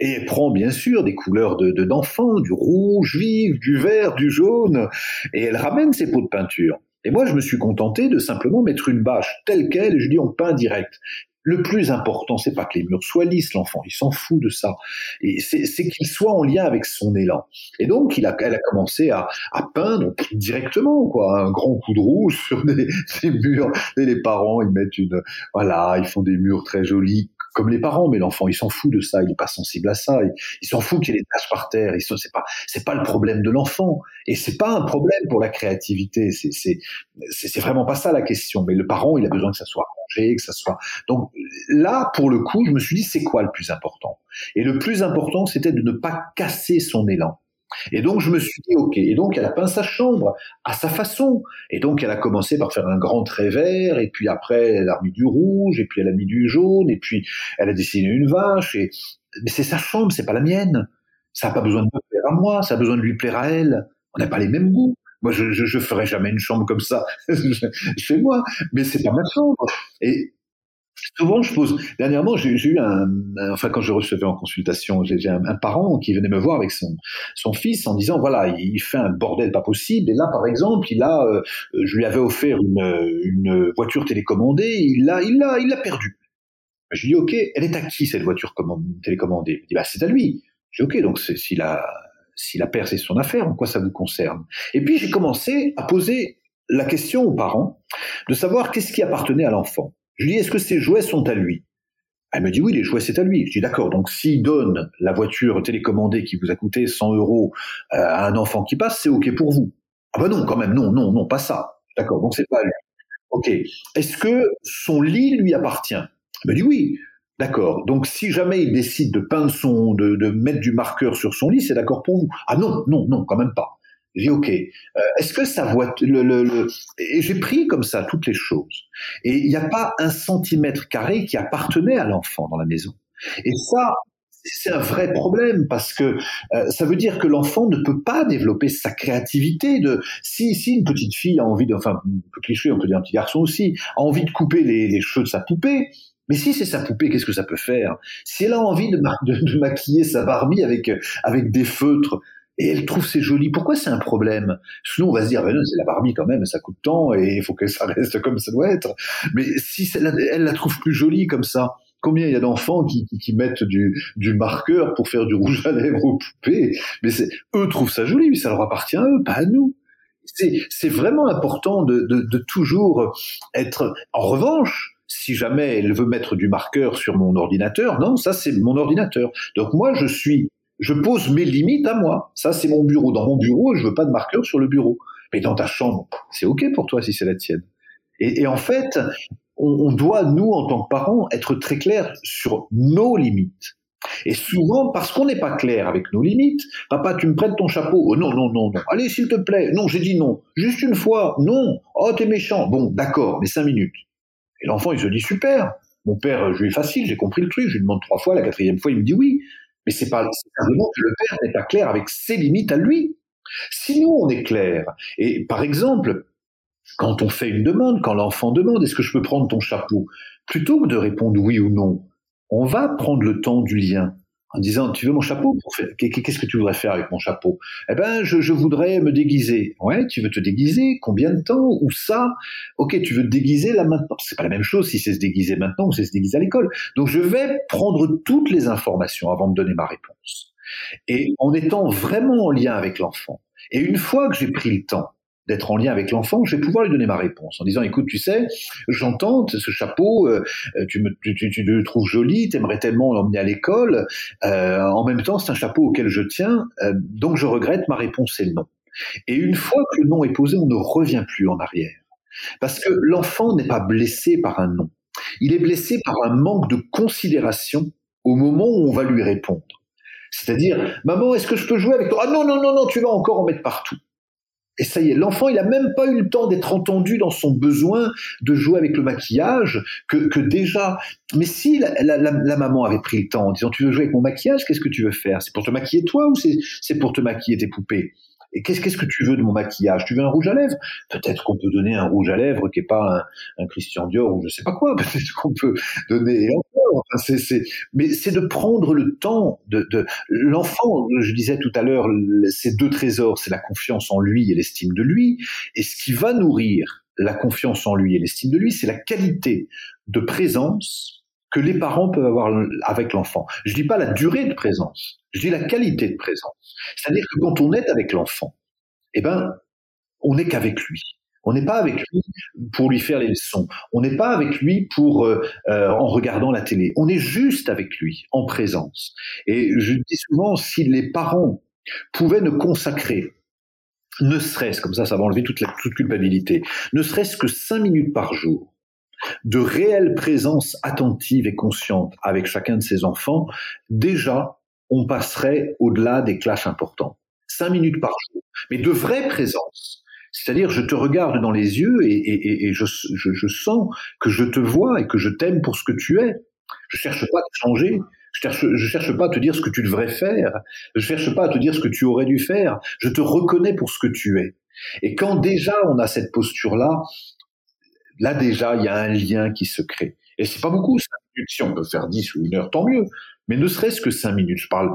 Et elle prend bien sûr des couleurs de d'enfant, du rouge vif, du vert, du jaune, et elle ramène ses pots de peinture. Et moi, je me suis contenté de simplement mettre une bâche telle quelle, et je dis on peint direct. Le plus important, c'est pas que les murs soient lisses, l'enfant, il s'en fout de ça. Et c'est qu'il soit en lien avec son élan. Et donc, il a, elle a commencé à, à peindre directement, quoi, un grand coup de rouge *laughs* sur des, des murs. Et les parents, ils mettent une, voilà, ils font des murs très jolis, comme les parents, mais l'enfant, il s'en fout de ça, il est pas sensible à ça, il, s'en fout qu'il y ait des taches par terre, c'est pas, pas le problème de l'enfant, et c'est pas un problème pour la créativité, c'est, c'est, c'est vraiment pas ça la question, mais le parent, il a besoin que ça soit rangé, que ça soit, donc là, pour le coup, je me suis dit, c'est quoi le plus important? Et le plus important, c'était de ne pas casser son élan. Et donc je me suis dit ok. Et donc elle a peint sa chambre à sa façon. Et donc elle a commencé par faire un grand trait vert, et puis après elle a mis du rouge, et puis elle a mis du jaune, et puis elle a dessiné une vache. Et mais c'est sa chambre, c'est pas la mienne. Ça n'a pas besoin de me plaire à moi, ça a besoin de lui plaire à elle. On n'a pas les mêmes goûts. Moi, je, je ferai jamais une chambre comme ça *laughs* chez moi, mais c'est pas ma chambre. Et Souvent, je pose. Dernièrement, j'ai eu un, enfin, quand je recevais en consultation, j'ai un, un, parent qui venait me voir avec son son fils en disant voilà, il fait un bordel pas possible. Et là, par exemple, il a, euh, je lui avais offert une, une voiture télécommandée, il l'a, il il l'a perdue. Je lui dis ok, elle est à qui cette voiture télécommandée? Il dit bah c'est à lui. Je dis ok, donc s'il a s'il a perdu, c'est son affaire. En quoi ça vous concerne? Et puis j'ai commencé à poser la question aux parents de savoir qu'est-ce qui appartenait à l'enfant. Je lui dis, est-ce que ces jouets sont à lui? Elle me dit, oui, les jouets, c'est à lui. Je dis, d'accord, donc s'il donne la voiture télécommandée qui vous a coûté 100 euros euh, à un enfant qui passe, c'est OK pour vous. Ah ben non, quand même, non, non, non, pas ça. D'accord, donc c'est pas à lui. OK. Est-ce que son lit lui appartient? Elle me dit, oui. D'accord. Donc, si jamais il décide de peindre de mettre du marqueur sur son lit, c'est d'accord pour vous. Ah non, non, non, quand même pas. J'ai dit ok. Euh, est-ce que ça voit le, le, et j'ai pris comme ça toutes les choses. Et il n'y a pas un centimètre carré qui appartenait à l'enfant dans la maison. Et ça, c'est un vrai problème parce que euh, ça veut dire que l'enfant ne peut pas développer sa créativité. De si si une petite fille a envie de, enfin cliché, on peut dire un petit garçon aussi, a envie de couper les, cheveux de sa poupée. Mais si c'est sa poupée, qu'est-ce que ça peut faire? Si elle a envie de, de, de maquiller sa Barbie avec avec des feutres, et elle trouve c'est joli. Pourquoi c'est un problème? Sinon, on va se dire, ben non, c'est la Barbie quand même, ça coûte tant et il faut que ça reste comme ça doit être. Mais si elle la trouve plus jolie comme ça, combien il y a d'enfants qui, qui, mettent du, du, marqueur pour faire du rouge à lèvres aux poupées? Mais eux trouvent ça joli, mais ça leur appartient à eux, pas à nous. C'est vraiment important de, de, de toujours être. En revanche, si jamais elle veut mettre du marqueur sur mon ordinateur, non, ça c'est mon ordinateur. Donc moi, je suis je pose mes limites à moi. Ça, c'est mon bureau. Dans mon bureau, je veux pas de marqueur sur le bureau. Mais dans ta chambre, c'est OK pour toi si c'est la tienne. Et, en fait, on, on, doit, nous, en tant que parents, être très clairs sur nos limites. Et souvent, parce qu'on n'est pas clair avec nos limites, papa, tu me prêtes ton chapeau oh, Non, non, non, non. Allez, s'il te plaît. Non, j'ai dit non. Juste une fois. Non. Oh, t'es méchant. Bon, d'accord, mais cinq minutes. Et l'enfant, il se dit super. Mon père, je lui ai facile, j'ai compris le truc. Je lui demande trois fois, la quatrième fois, il me dit oui. Mais c'est pas simplement que le père n'est pas clair avec ses limites à lui. Si nous, on est clair, et par exemple, quand on fait une demande, quand l'enfant demande est-ce que je peux prendre ton chapeau, plutôt que de répondre oui ou non, on va prendre le temps du lien. En disant tu veux mon chapeau qu'est-ce que tu voudrais faire avec mon chapeau? Eh ben je, je, voudrais me déguiser. Ouais, tu veux te déguiser? Combien de temps? Ou ça? Ok, tu veux te déguiser là maintenant. C'est pas la même chose si c'est se déguiser maintenant ou c'est se déguiser à l'école. Donc je vais prendre toutes les informations avant de donner ma réponse. Et en étant vraiment en lien avec l'enfant. Et une fois que j'ai pris le temps d'être en lien avec l'enfant, je vais pouvoir lui donner ma réponse en disant écoute, tu sais, j'entends ce chapeau, euh, tu, me, tu, tu, le trouves joli, t'aimerais tellement l'emmener à l'école. Euh, en même temps, c'est un chapeau auquel je tiens, euh, donc je regrette. Ma réponse est non. Et une fois que le non est posé, on ne revient plus en arrière, parce que l'enfant n'est pas blessé par un non. Il est blessé par un manque de considération au moment où on va lui répondre. C'est-à-dire, maman, est-ce que je peux jouer avec toi? Ah non, non, non, non, tu vas encore en mettre partout. Et ça y est, l'enfant, il n'a même pas eu le temps d'être entendu dans son besoin de jouer avec le maquillage, que, que déjà... Mais si la, la, la, maman avait pris le temps en disant, tu veux jouer avec mon maquillage, qu'est-ce que tu veux faire? C'est pour te maquiller toi ou c'est pour te maquiller tes poupées? Et qu'est-ce que tu veux de mon maquillage? Tu veux un rouge à lèvres? Peut-être qu'on peut donner un rouge à lèvres qui est pas un, Christian Dior ou je sais pas quoi. *laughs* Peut-être qu'on peut donner. C'est... Mais c'est de prendre le temps de... l'enfant. Je disais tout à l'heure, ces deux trésors, c'est la confiance en lui et l'estime de lui. Et ce qui va nourrir la confiance en lui et l'estime de lui, c'est la qualité de présence que les parents peuvent avoir avec l'enfant. Je dis pas la durée de présence, je dis la qualité de présence. C'est-à-dire que quand on est avec l'enfant, eh ben, on n'est qu'avec lui. On n'est pas avec lui pour lui faire les leçons. On n'est pas avec lui pour euh, euh, en regardant la télé. On est juste avec lui en présence. Et je dis souvent, si les parents pouvaient ne consacrer, ne serait-ce comme ça, ça va enlever toute la toute culpabilité, ne serait-ce que cinq minutes par jour de réelle présence attentive et consciente avec chacun de ses enfants, déjà, on passerait au-delà des clashs importants. Cinq minutes par jour. Mais de vraie présence. C'est-à-dire, je te regarde dans les yeux et, je, sens que je te vois et que je t'aime pour ce que tu es. Je cherche pas à te changer. Je cherche, je cherche pas à te dire ce que tu devrais faire. Je cherche pas à te dire ce que tu aurais dû faire. Je te reconnais pour ce que tu es. Et quand déjà on a cette posture-là, là déjà, il y a un lien qui se crée. Et c'est pas beaucoup, cinq minutes. Si on peut faire dix ou une heure, tant mieux. Mais ne serait-ce que cinq minutes. Je parle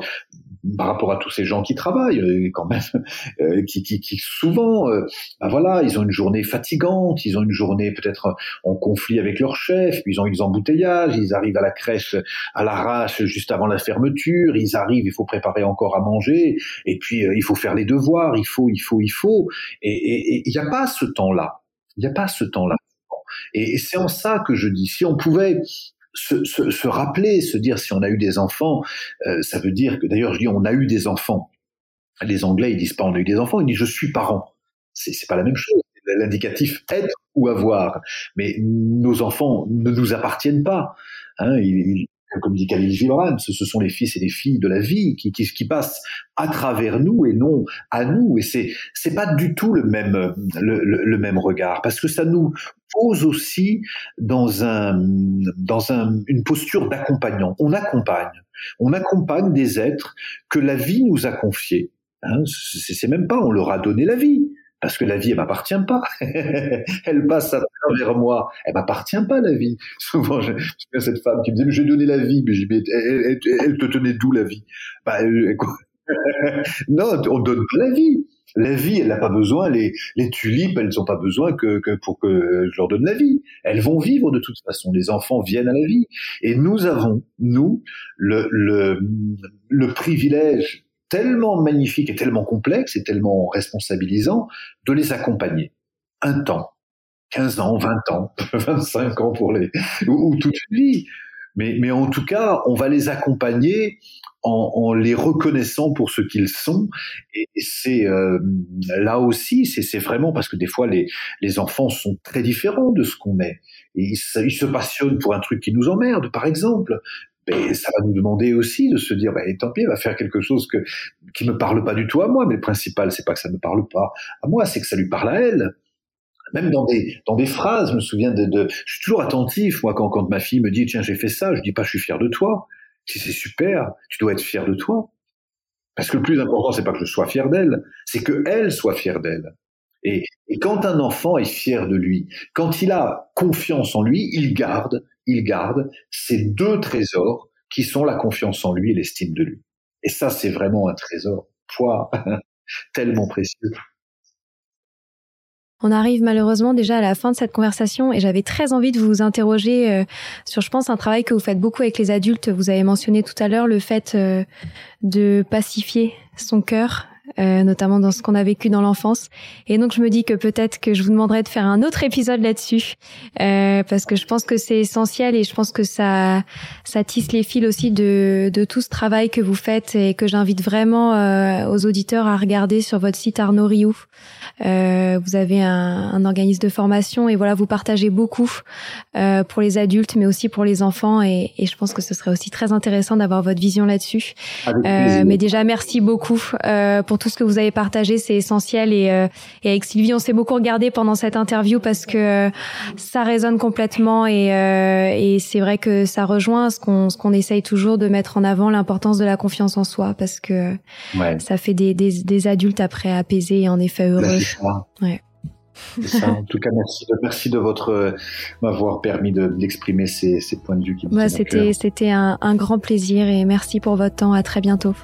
par rapport à tous ces gens qui travaillent, euh, quand même, *laughs* euh, qui, qui, qui, souvent, euh, ben voilà, ils ont une journée fatigante, ils ont une journée peut-être en conflit avec leur chef, puis ils ont eu des embouteillages, ils arrivent à la crèche à l'arrache juste avant la fermeture, ils arrivent, il faut préparer encore à manger, et puis il faut faire les devoirs, il faut, il faut, il faut, et il n'y a pas ce temps-là. Il n'y a pas ce temps-là. Et, c'est en ça que je dis, si on pouvait se, rappeler, se dire si on a eu des enfants, euh, ça veut dire que d'ailleurs je dis on a eu des enfants. Les Anglais ils disent pas on a eu des enfants, ils disent je suis parent. C'est, c'est pas la même chose. L'indicatif être ou avoir. Mais nos enfants ne nous appartiennent pas. Hein, comme dit Khalil Gibran, ce, sont les fils et les filles de la vie qui, qui, qui, passent à travers nous et non à nous. Et c'est c'est pas du tout le même le, même regard parce que ça nous pose aussi dans un dans un, une posture d'accompagnant. On accompagne, on accompagne des êtres que la vie nous a confiés. Hein, c'est même pas on leur a donné la vie parce que la vie, elle m'appartient pas. *laughs* elle passe à travers moi. Elle m'appartient pas, la vie. *laughs* Souvent, je, je cette femme qui me dit, j'ai donné la vie, mais, je, elle, elle, te tenait d'où la vie? Bah, *laughs* Non, on donne pas la vie. La vie, elle n'a pas besoin, les, les tulipes, elles n'ont pas besoin que, que, pour que je leur donne la vie. Elles vont vivre de toute façon. Les enfants viennent à la vie. Et nous avons, nous, le, le, le privilège tellement magnifique et tellement complexe et tellement responsabilisant de les accompagner. Un temps, 15 ans, 20 ans, *laughs* 25 ans pour les, ou, toute une vie. Mais, mais en tout cas, on va les accompagner en, les reconnaissant pour ce qu'ils sont. Et c'est euh, là aussi, c'est vraiment parce que des fois les, les enfants sont très différents de ce qu'on est. Et ils, se passionnent pour un truc qui nous emmerde, par exemple mais ça va nous demander aussi de se dire, bah, tant pis, elle va faire quelque chose que, qui me parle pas du tout à moi, mais le principal, c'est pas que ça me parle pas à moi, c'est que ça lui parle à elle. Même dans des, dans des phrases, je me souviens de, de je suis toujours attentif, moi, quand, quand ma fille me dit, tiens, j'ai fait ça, je dis pas, je suis fier de toi. Si c'est super, tu dois être fier de toi. Parce que le plus important, c'est pas que je sois fier d'elle, c'est que elle soit fière d'elle. Et, quand un enfant est fier de lui, quand il a confiance en lui, il garde il garde ces deux trésors qui sont la confiance en lui et l'estime de lui. Et ça, c'est vraiment un trésor, poids *laughs* tellement précieux. On arrive malheureusement déjà à la fin de cette conversation et j'avais très envie de vous interroger euh, sur, je pense, un travail que vous faites beaucoup avec les adultes. Vous avez mentionné tout à l'heure le fait euh, de pacifier son cœur euh, notamment dans ce qu'on a vécu dans l'enfance. Et donc je me dis que peut-être que je vous demanderai de faire un autre épisode là-dessus, euh, parce que je pense que c'est essentiel et je pense que ça, ça tisse les fils aussi de, de tout ce travail que vous faites et que j'invite vraiment euh, aux auditeurs à regarder sur votre site Arnaud Rioux. Euh, vous avez un, un, organisme de formation et voilà, vous partagez beaucoup euh, pour les adultes, mais aussi pour les enfants. Et, et, je pense que ce serait aussi très intéressant d'avoir votre vision là-dessus. mais déjà, merci beaucoup pour tout ce que vous avez partagé, c'est essentiel. Et, euh, et, avec Sylvie, on s'est beaucoup regardé pendant cette interview parce que euh, ça résonne complètement et, euh, et c'est vrai que ça rejoint ce qu'on ce qu'on essaye toujours de mettre en avant, l'importance de la confiance en soi parce que ça fait des, des, des, adultes après apaisés et en effet heureux. Ouais. Ça. En tout cas, merci de, merci de votre m'avoir permis d'exprimer ces, ces, points de vue qui bah, C'était c'était un, un grand plaisir et merci pour votre temps. À très bientôt.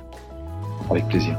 Avec plaisir.